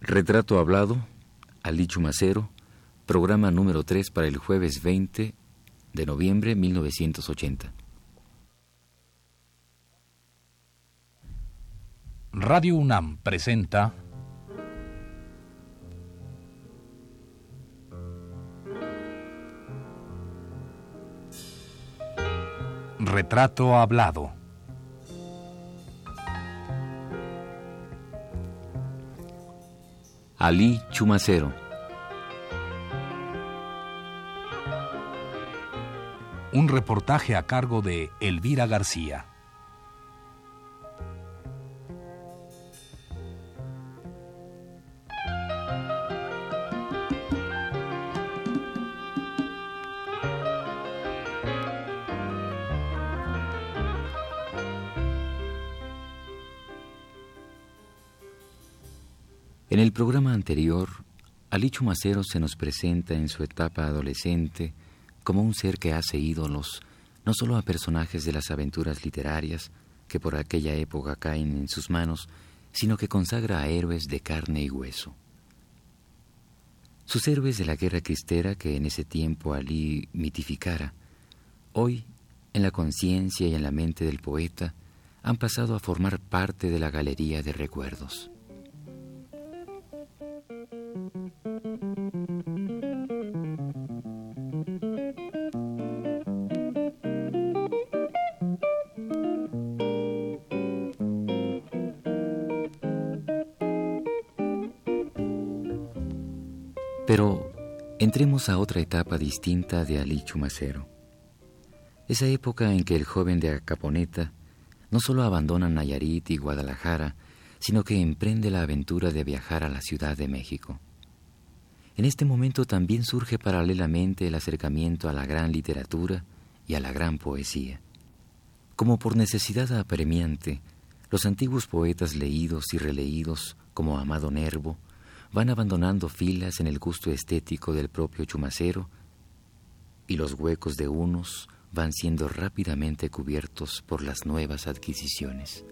Retrato Hablado, Ali Chumacero, programa número 3 para el jueves 20 de noviembre 1980. Radio UNAM presenta Retrato Hablado. Ali Chumacero. Un reportaje a cargo de Elvira García. En el programa anterior, Ali Chumacero se nos presenta en su etapa adolescente como un ser que hace ídolos no solo a personajes de las aventuras literarias que por aquella época caen en sus manos, sino que consagra a héroes de carne y hueso. Sus héroes de la guerra cristera que en ese tiempo Ali mitificara, hoy, en la conciencia y en la mente del poeta, han pasado a formar parte de la galería de recuerdos. Pero entremos a otra etapa distinta de Ali Chumacero. Esa época en que el joven de Acaponeta no solo abandona Nayarit y Guadalajara, sino que emprende la aventura de viajar a la Ciudad de México. En este momento también surge paralelamente el acercamiento a la gran literatura y a la gran poesía. Como por necesidad apremiante, los antiguos poetas leídos y releídos, como Amado Nervo, van abandonando filas en el gusto estético del propio chumacero y los huecos de unos van siendo rápidamente cubiertos por las nuevas adquisiciones.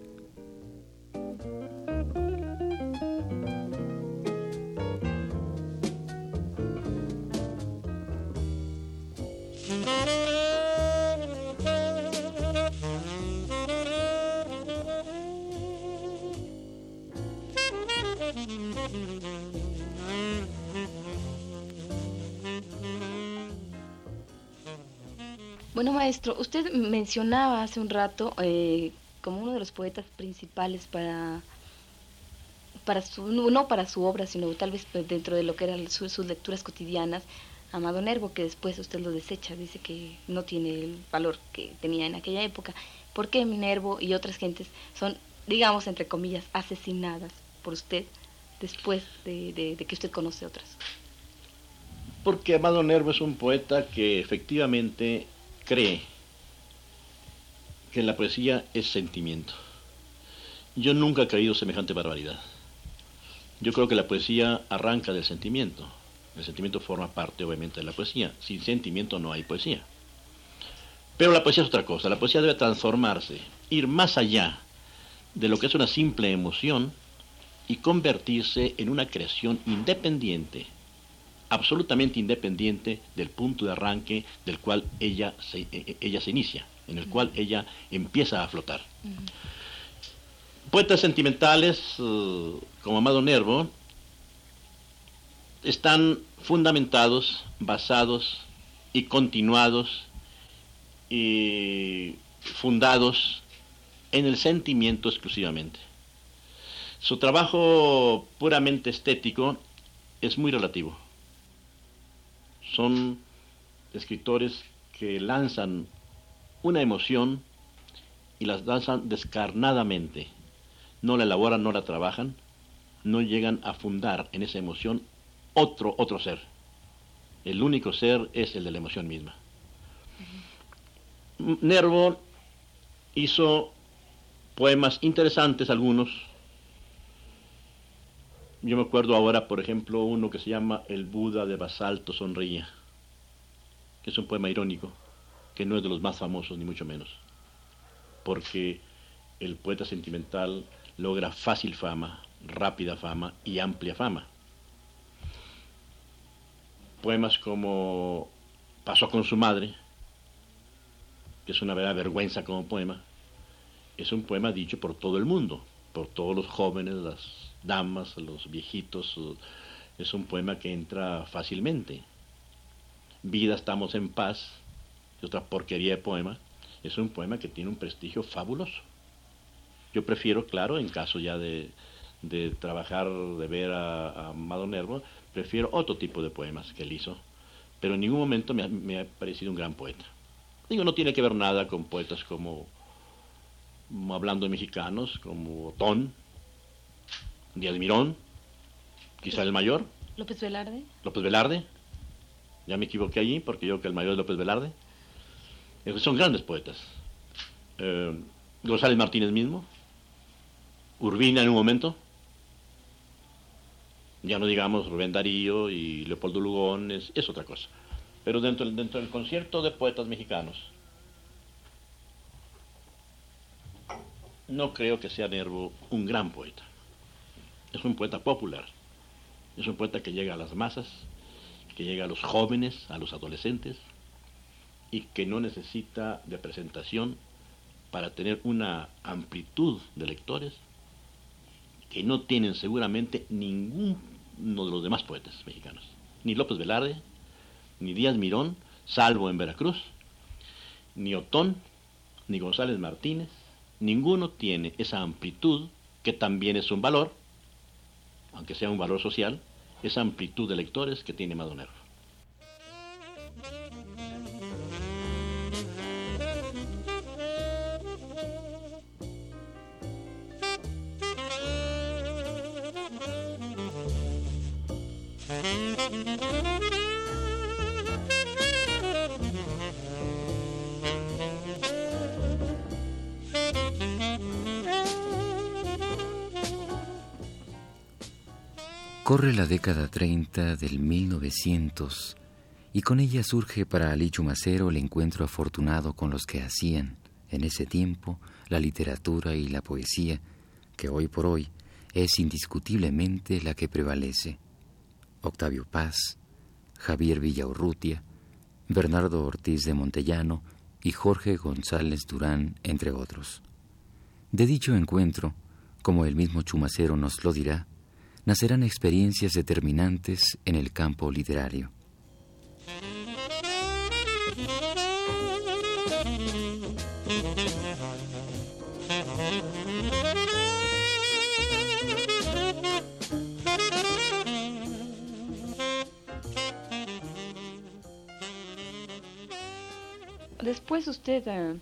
Bueno, maestro, usted mencionaba hace un rato eh, como uno de los poetas principales para, para su, no para su obra, sino tal vez dentro de lo que eran sus lecturas cotidianas, Amado Nervo, que después usted lo desecha, dice que no tiene el valor que tenía en aquella época. ¿Por qué Minervo y otras gentes son, digamos, entre comillas, asesinadas por usted después de, de que usted conoce otras? Porque Amado Nervo es un poeta que efectivamente cree que la poesía es sentimiento. Yo nunca he creído semejante barbaridad. Yo creo que la poesía arranca del sentimiento. El sentimiento forma parte, obviamente, de la poesía. Sin sentimiento no hay poesía. Pero la poesía es otra cosa. La poesía debe transformarse, ir más allá de lo que es una simple emoción y convertirse en una creación independiente, absolutamente independiente del punto de arranque del cual ella se, e, e, ella se inicia, en el cual ella empieza a flotar. Poetas sentimentales eh, como Amado Nervo están fundamentados, basados y continuados y fundados en el sentimiento exclusivamente. Su trabajo puramente estético es muy relativo son escritores que lanzan una emoción y las lanzan descarnadamente. No la elaboran, no la trabajan, no llegan a fundar en esa emoción otro, otro ser. El único ser es el de la emoción misma. Nervo hizo poemas interesantes algunos. Yo me acuerdo ahora, por ejemplo, uno que se llama El Buda de Basalto Sonreía, que es un poema irónico, que no es de los más famosos, ni mucho menos, porque el poeta sentimental logra fácil fama rápida fama y amplia fama. Poemas como Pasó con su madre, que es una verdadera vergüenza como poema, es un poema dicho por todo el mundo, por todos los jóvenes, las damas, los viejitos. Es un poema que entra fácilmente. Vida estamos en paz, es otra porquería de poema, es un poema que tiene un prestigio fabuloso. Yo prefiero, claro, en caso ya de, trabajar, de ver a, Nervo, prefiero otro tipo de poemas que él hizo, pero en ningún momento me ha, me ha parecido un gran poeta. Digo, no tiene que ver nada con poetas como, hablando de mexicanos, como Otón, Díaz Mirón, quizá el mayor. López Velarde. López Velarde. Ya me equivoqué allí porque yo que el mayor es López Velarde. son grandes poetas. Eh, González Martínez mismo. Urbina en un momento. Ya no digamos Rubén Darío y Leopoldo Lugón, es, otra cosa. Pero dentro, dentro del concierto de poetas mexicanos, no creo que sea Nervo un gran poeta. Es un poeta popular. Es un poeta que llega a las masas, que llega a los jóvenes, a los adolescentes, y que no necesita de presentación para tener una amplitud de lectores que no tienen seguramente ninguno de los demás poetas mexicanos. Ni López Velarde, ni Díaz Mirón, salvo en Veracruz, ni Otón, ni González Martínez, ninguno tiene esa amplitud que también es un valor, aunque sea un valor social, esa amplitud de lectores que tiene Madonero. Corre la década 30 del 1900 y con ella surge para Ali Chumacero el encuentro afortunado con los que hacían, en ese tiempo, la literatura y la poesía, que hoy por hoy es indiscutiblemente la que prevalece. Octavio Paz, Javier Villaurrutia, Bernardo Ortiz de Montellano y Jorge González Durán, entre otros. De dicho encuentro, como el mismo Chumacero nos lo dirá, nacerán experiencias determinantes en el campo literario. Después usted eh,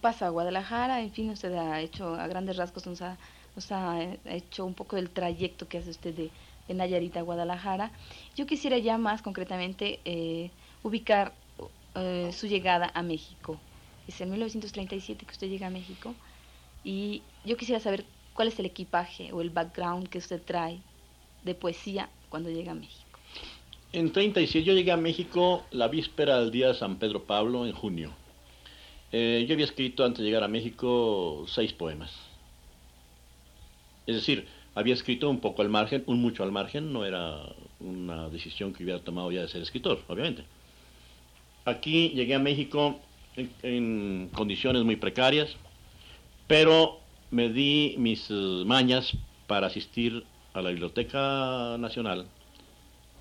pasa a Guadalajara, en fin, usted ha hecho a grandes rasgos, nos ha sea, ha hecho un poco del trayecto que hace usted de, de Nayarita a Guadalajara. Yo quisiera ya más concretamente eh, ubicar eh, su llegada a México. Es en 1937 que usted llega a México y yo quisiera saber cuál es el equipaje o el background que usted trae de poesía cuando llega a México. En 37 yo llegué a México la víspera del día de San Pedro Pablo en junio. Eh, yo había escrito antes de llegar a México seis poemas es decir, había escrito un poco al margen, un mucho al margen, no era una decisión que hubiera tomado ya de ser escritor, obviamente. Aquí llegué a México en, condiciones muy precarias, pero me di mis eh, mañas para asistir a la Biblioteca Nacional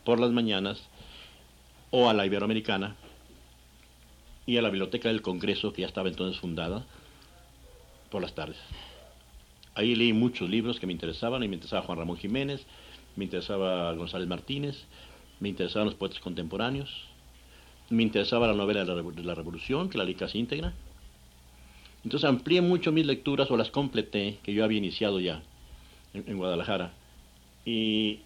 por las mañanas o a la Iberoamericana y a la Biblioteca del Congreso, que ya estaba entonces fundada, por las tardes. Ahí leí muchos libros que me interesaban, y me interesaba Juan Ramón Jiménez, me interesaba González Martínez, me interesaban los poetas contemporáneos, me interesaba la novela de la Revolución, que la leí casi íntegra. Entonces amplié mucho mis lecturas o las completé, que yo había iniciado ya en, Guadalajara. Y,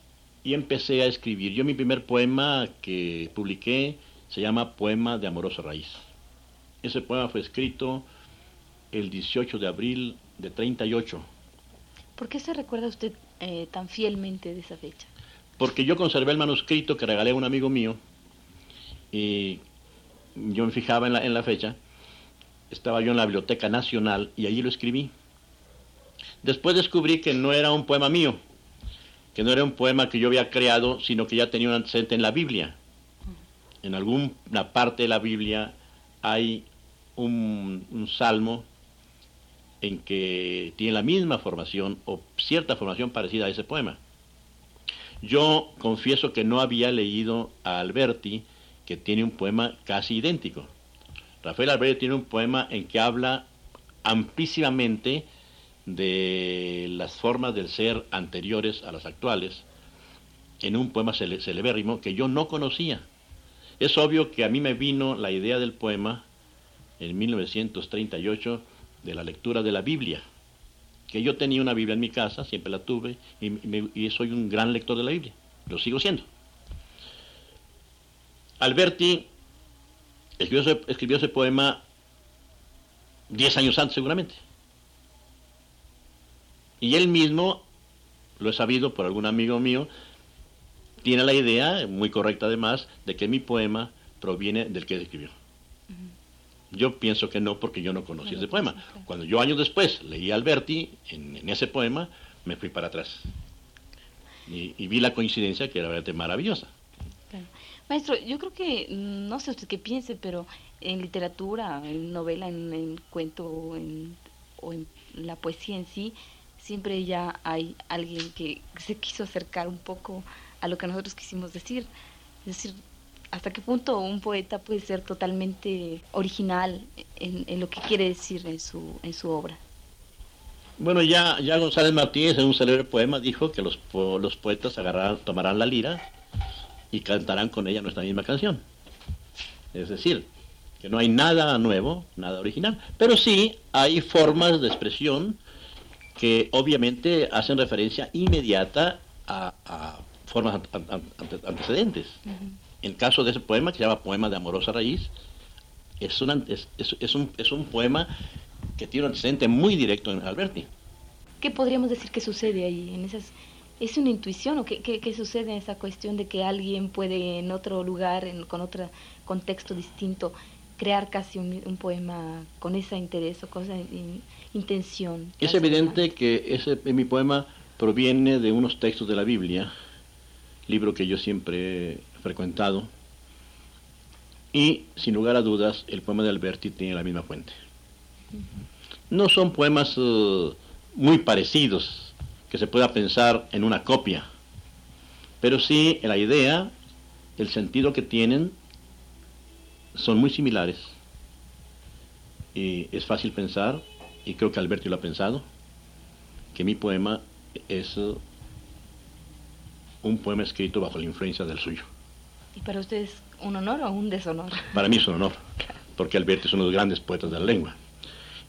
y, empecé a escribir. Yo mi primer poema que publiqué se llama Poema de Amorosa Raíz. Ese poema fue escrito el 18 de abril de 38 ¿Por qué se recuerda usted eh, tan fielmente de esa fecha? Porque yo conservé el manuscrito que regalé a un amigo mío y yo me fijaba en la, fecha. Estaba yo en la Biblioteca Nacional y allí lo escribí. Después descubrí que no era un poema mío, que no era un poema que yo había creado, sino que ya tenía un antecedente en la Biblia. En alguna parte de la Biblia hay un, salmo en que tiene la misma formación o cierta formación parecida a ese poema. Yo confieso que no había leído a Alberti, que tiene un poema casi idéntico. Rafael Alberti tiene un poema en que habla amplísimamente de las formas del ser anteriores a las actuales, en un poema celebérrimo que yo no conocía. Es obvio que a mí me vino la idea del poema en 1938 de la lectura de la Biblia, que yo tenía una Biblia en mi casa, siempre la tuve, y, soy un gran lector de la Biblia, lo sigo siendo. Alberti escribió ese, poema diez años antes seguramente. Y él mismo, lo he sabido por algún amigo mío, tiene la idea, muy correcta además, de que mi poema proviene del que escribió. Yo pienso que no, porque yo no conocí ese poema. Cuando yo años después leí a Alberti en, ese poema, me fui para atrás. Y, vi la coincidencia que era realmente maravillosa. Maestro, yo creo que, no sé usted qué piense, pero en literatura, en novela, en, cuento o en, o en la poesía en sí, siempre ya hay alguien que se quiso acercar un poco a lo que nosotros quisimos decir. Es decir, hasta qué punto un poeta puede ser totalmente original en, lo que quiere decir en su, en su obra. Bueno, ya, ya González Martínez en un célebre poema dijo que los, los poetas agarrarán, tomarán la lira y cantarán con ella nuestra misma canción. Es decir, que no hay nada nuevo, nada original, pero sí hay formas de expresión que obviamente hacen referencia inmediata a, formas antecedentes. En el caso de ese poema, que se llama Poema de Amorosa Raíz, es, es, un, es un poema que tiene un antecedente muy directo en Alberti. ¿Qué podríamos decir que sucede ahí? En esas, ¿Es una intuición o qué, qué, sucede en esa cuestión de que alguien puede en otro lugar, en, con otro contexto distinto, crear casi un, poema con ese interés o con esa intención? Es evidente que ese, mi poema proviene de unos textos de la Biblia, libro que yo siempre frecuentado. Y, sin lugar a dudas, el poema de Alberti tiene la misma fuente. No son poemas eh, muy parecidos, que se pueda pensar en una copia, pero sí la idea, el sentido que tienen, son muy similares. Y es fácil pensar, y creo que Alberti lo ha pensado, que mi poema es eh, un poema escrito bajo la influencia del suyo. ¿Y para ustedes un honor o un deshonor? Para mí es un honor, porque Alberti es uno de los grandes poetas de la lengua.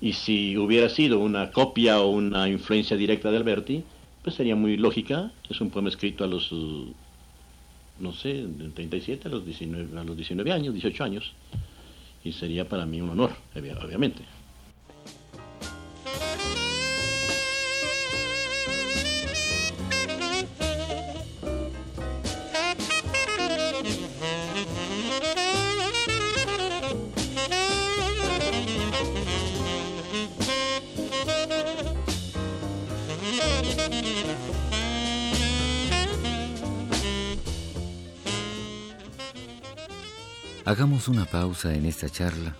Y si hubiera sido una copia o una influencia directa de Alberti, pues sería muy lógica. Es un poema escrito a los, no sé, de 37 a los 19, a los 19 años, 18 años. Y sería para mí un honor, obviamente. Hagamos una pausa en esta charla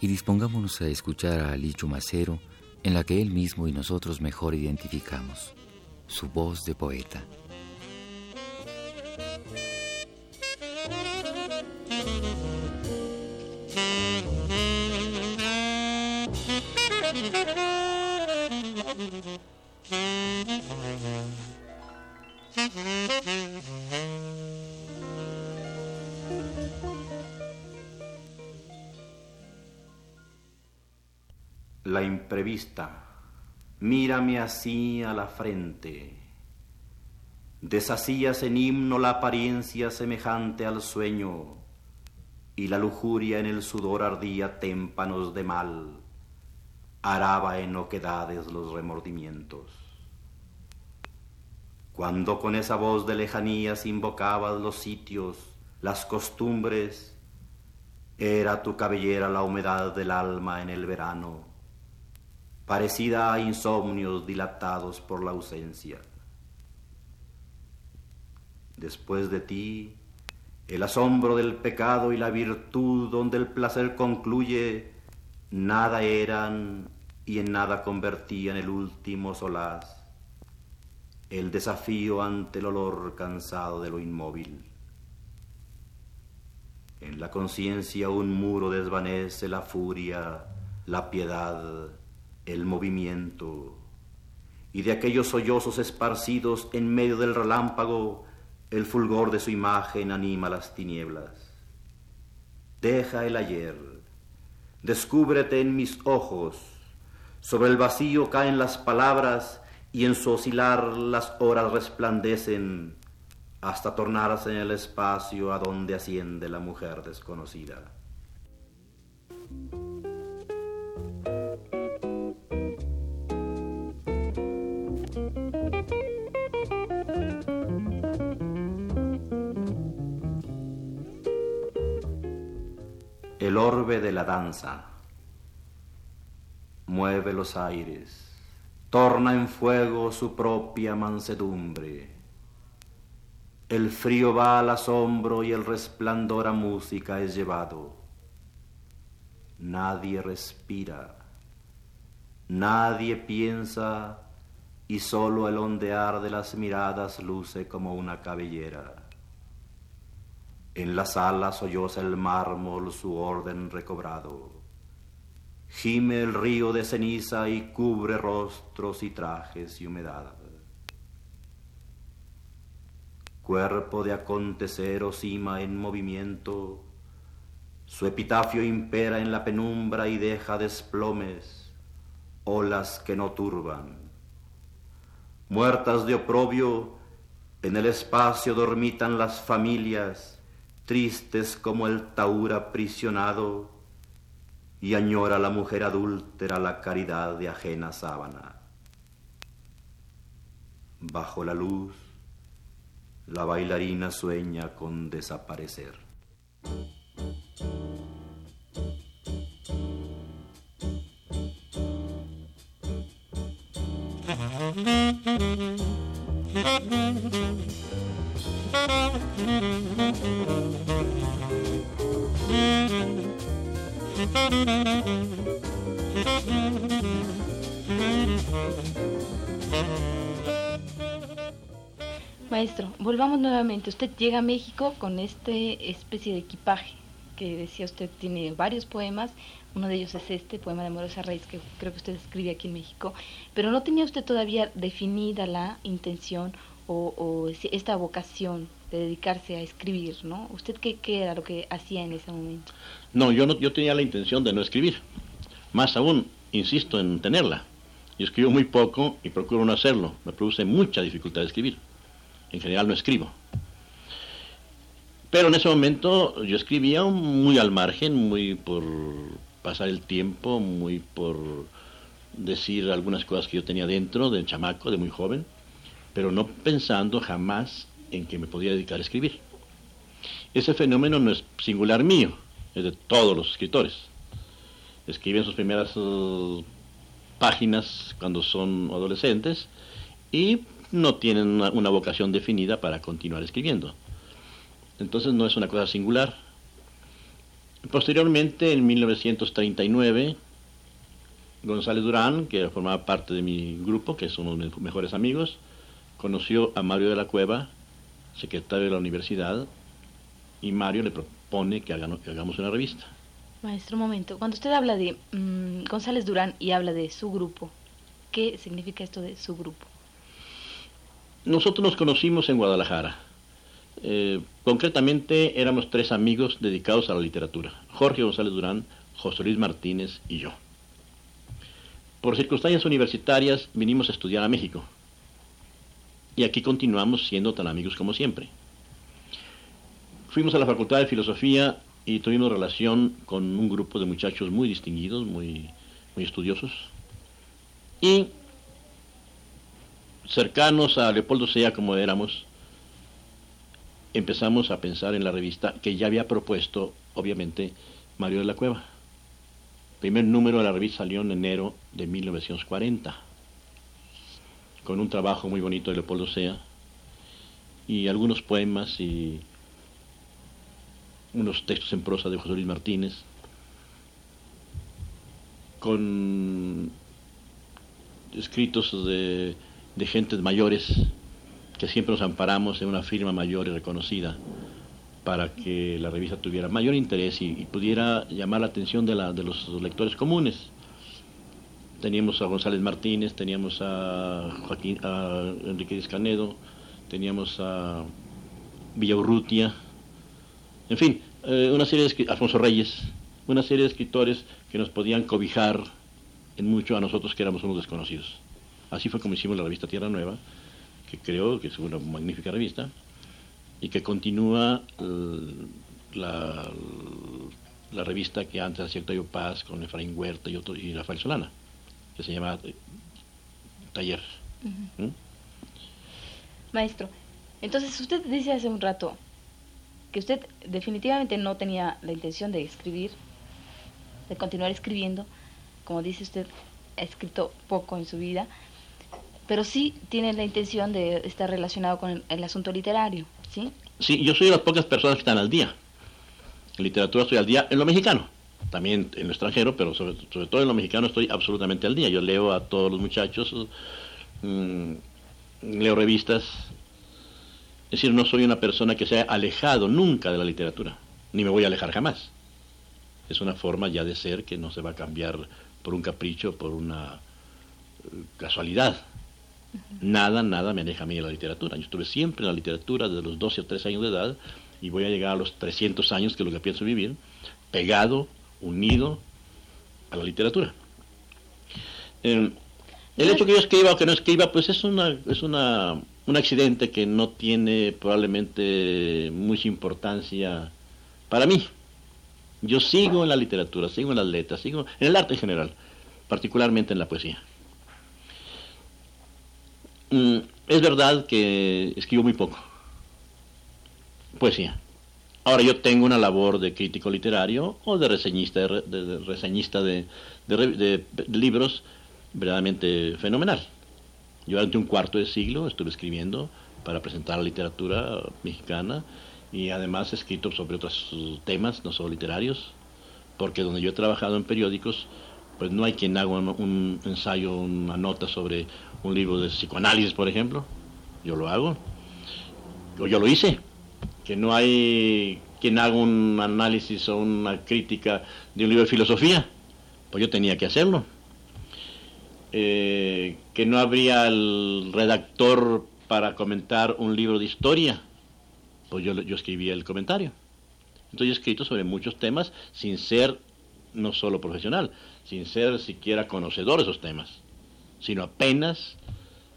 y dispongámonos a escuchar a Alicho Macero en la que él mismo y nosotros mejor identificamos, su voz de poeta. Mírame así a la frente. Deshacías en himno la apariencia semejante al sueño, y la lujuria en el sudor ardía témpanos de mal, araba en oquedades los remordimientos. Cuando con esa voz de lejanías invocabas los sitios, las costumbres, era tu cabellera la humedad del alma en el verano parecida a insomnios dilatados por la ausencia. Después de ti, el asombro del pecado y la virtud donde el placer concluye, nada eran y en nada convertían el último solaz, el desafío ante el olor cansado de lo inmóvil. En la conciencia un muro desvanece la furia, la piedad, el movimiento, y de aquellos sollozos esparcidos en medio del relámpago, el fulgor de su imagen anima las tinieblas. Deja el ayer, descúbrete en mis ojos, sobre el vacío caen las palabras y en su oscilar las horas resplandecen hasta tornarse en el espacio a donde asciende la mujer desconocida. De la danza mueve los aires, torna en fuego su propia mansedumbre el frío va al asombro y el resplandor a música es llevado. Nadie respira, nadie piensa y solo el ondear de las miradas luce como una cabellera. En la sala solloza el mármol su orden recobrado. Gime el río de ceniza y cubre rostros y trajes y humedad cuerpo de acontecer o cima en movimiento, su epitafio impera en la penumbra y deja desplomes, olas que no turban. Muertas de oprobio, en el espacio dormitan las familias, tristes como el taur aprisionado, y añora la mujer adúltera la caridad de ajena sábana. Bajo la luz, la bailarina sueña con desaparecer. Maestro, volvamos nuevamente. Usted llega a México con este especie de equipaje que decía usted tiene varios poemas, uno de ellos es este, poema de Amorosa Reis, que creo que usted escribe aquí en México, pero no tenía usted todavía definida la intención o, esta vocación de dedicarse a escribir, ¿no? ¿Usted qué, qué, era lo que hacía en ese momento? No, yo, no, yo tenía la intención de no escribir, más aún, insisto en tenerla. Yo escribo muy poco y procuro no hacerlo, me produce mucha dificultad de escribir en general no escribo. Pero en ese momento yo escribía muy al margen, muy por pasar el tiempo, muy por decir algunas cosas que yo tenía dentro del chamaco, de muy joven, pero no pensando jamás en que me podía dedicar a escribir. Ese fenómeno no es singular mío, es de todos los escritores. Escriben sus primeras uh, páginas cuando son adolescentes y no tienen una, vocación definida para continuar escribiendo. Entonces no es una cosa singular. Posteriormente, en 1939, González Durán, que formaba parte de mi grupo, que es uno de mis mejores amigos, conoció a Mario de la Cueva, secretario de la universidad, y Mario le propone que, hagamos una revista. Maestro, un momento. Cuando usted habla de mm, González Durán y habla de su grupo, ¿qué significa esto de su grupo? Nosotros nos conocimos en Guadalajara. Eh, concretamente éramos tres amigos dedicados a la literatura. Jorge González Durán, José Luis Martínez y yo. Por circunstancias universitarias vinimos a estudiar a México. Y aquí continuamos siendo tan amigos como siempre. Fuimos a la Facultad de Filosofía y tuvimos relación con un grupo de muchachos muy distinguidos, muy, muy estudiosos. Y cercanos a Leopoldo Sea como éramos, empezamos a pensar en la revista que ya había propuesto, obviamente, Mario de la Cueva. primer número de la revista salió en enero de 1940, con un trabajo muy bonito de Leopoldo Sea y algunos poemas y unos textos en prosa de José Luis Martínez, con escritos de, de gentes mayores que siempre nos amparamos en una firma mayor y reconocida para que la revista tuviera mayor interés y, pudiera llamar la atención de, la, de los lectores comunes. Teníamos a González Martínez, teníamos a, Joaquín, a Enrique Canedo, teníamos a Villaurrutia, en fin, eh, una serie de Alfonso Reyes, una serie de escritores que nos podían cobijar en mucho a nosotros que éramos unos desconocidos. Así fue como hicimos la revista Tierra Nueva, que creo que es una magnífica revista, y que continúa eh, la, la, revista que antes hacía Octavio Paz con Efraín Huerta y, otro, y Rafael Solana, que se llama eh, Taller. ¿Mm? Maestro, entonces usted dice hace un rato que usted definitivamente no tenía la intención de escribir, de continuar escribiendo, como dice usted, ha escrito poco en su vida, pero sí tiene la intención de estar relacionado con el, asunto literario, ¿sí? Sí, yo soy de las pocas personas que están al día. En literatura estoy al día en lo mexicano, también en lo extranjero, pero sobre, todo en lo mexicano estoy absolutamente al día. Yo leo a todos los muchachos, mm, leo revistas. Es decir, no soy una persona que se haya alejado nunca de la literatura, ni me voy a alejar jamás. Es una forma ya de ser que no se va a cambiar por un capricho, por una eh, casualidad. Nada, nada me aleja a mí de la literatura. Yo estuve siempre en la literatura desde los 12 o 13 años de edad y voy a llegar a los 300 años, que es lo que pienso vivir, pegado, unido a la literatura. Eh, el hecho que yo escriba o que no escriba, pues es una, es una, un accidente que no tiene probablemente mucha importancia para mí. Yo sigo en la literatura, sigo en las letras, sigo en el arte en general, particularmente en la poesía. Mm, es verdad que escribo muy poco. Poesía. Ahora yo tengo una labor de crítico literario o de reseñista de, reseñista de, libros verdaderamente fenomenal. Yo durante un cuarto de siglo estuve escribiendo para presentar la literatura mexicana y además he escrito sobre otros temas, no solo literarios, porque donde yo he trabajado en periódicos, pues no hay quien haga un ensayo, una nota sobre un libro de psicoanálisis, por ejemplo, yo lo hago, o yo lo hice, que no hay quien haga un análisis o una crítica de un libro de filosofía, pues yo tenía que hacerlo. Eh, que no habría el redactor para comentar un libro de historia, pues yo, yo escribía el comentario. Entonces he escrito sobre muchos temas sin ser no solo profesional, sin ser siquiera conocedor de esos temas sino apenas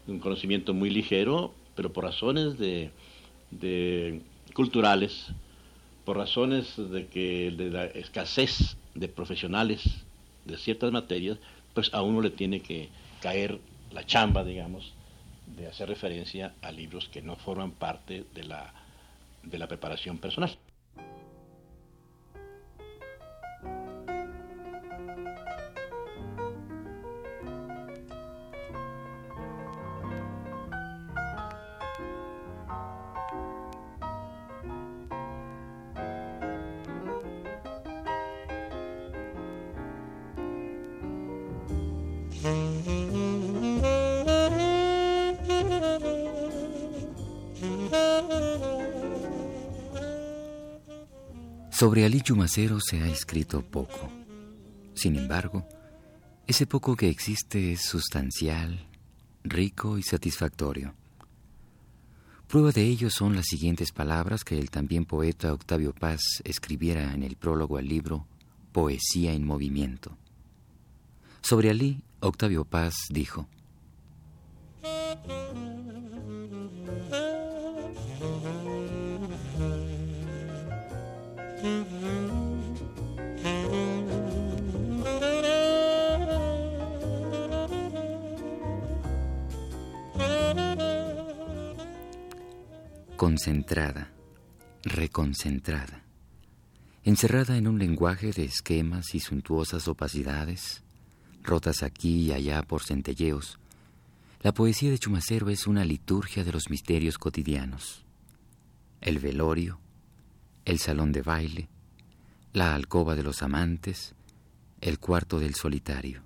un conocimiento muy ligero, pero por razones de, culturales, por razones de que de la escasez de profesionales de ciertas materias, pues a uno le tiene que caer la chamba, digamos, de hacer referencia a libros que no forman parte de la, de la preparación personal. Sobre Ali Chumacero se ha escrito poco. Sin embargo, ese poco que existe es sustancial, rico y satisfactorio. Prueba de ello son las siguientes palabras que el también poeta Octavio Paz escribiera en el prólogo al libro Poesía en Movimiento. Sobre Ali, Octavio Paz dijo, concentrada, reconcentrada. encerrada en un lenguaje de esquemas y suntuosas opacidades, rotas aquí y allá por centelleos, la poesía de Chumacero es una liturgia de los misterios cotidianos. El velorio, el salón de baile, la alcoba de los amantes, el cuarto del solitario.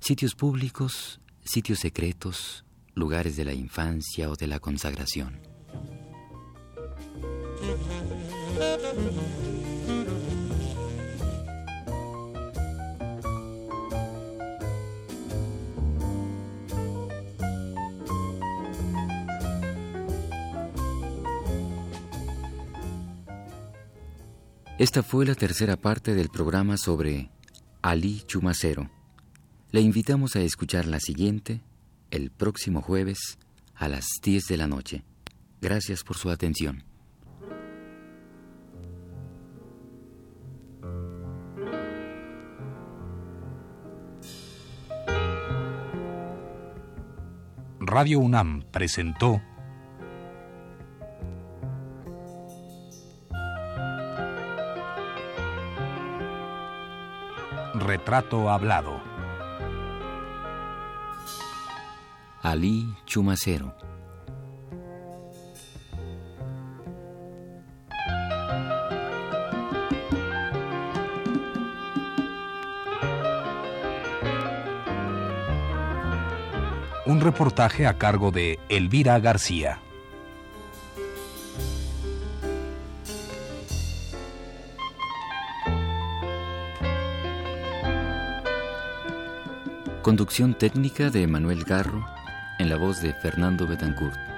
Sitios públicos, sitios secretos, lugares de la infancia o de la consagración. Esta fue la tercera parte del programa sobre Ali Chumacero. Le invitamos a escuchar la siguiente el próximo jueves a las 10 de la noche. Gracias por su atención. Radio UNAM presentó Retrato Hablado. Ali Chumacero. Un reportaje a cargo de Elvira García. Conducción técnica de Manuel Garro en la voz de Fernando Betancourt.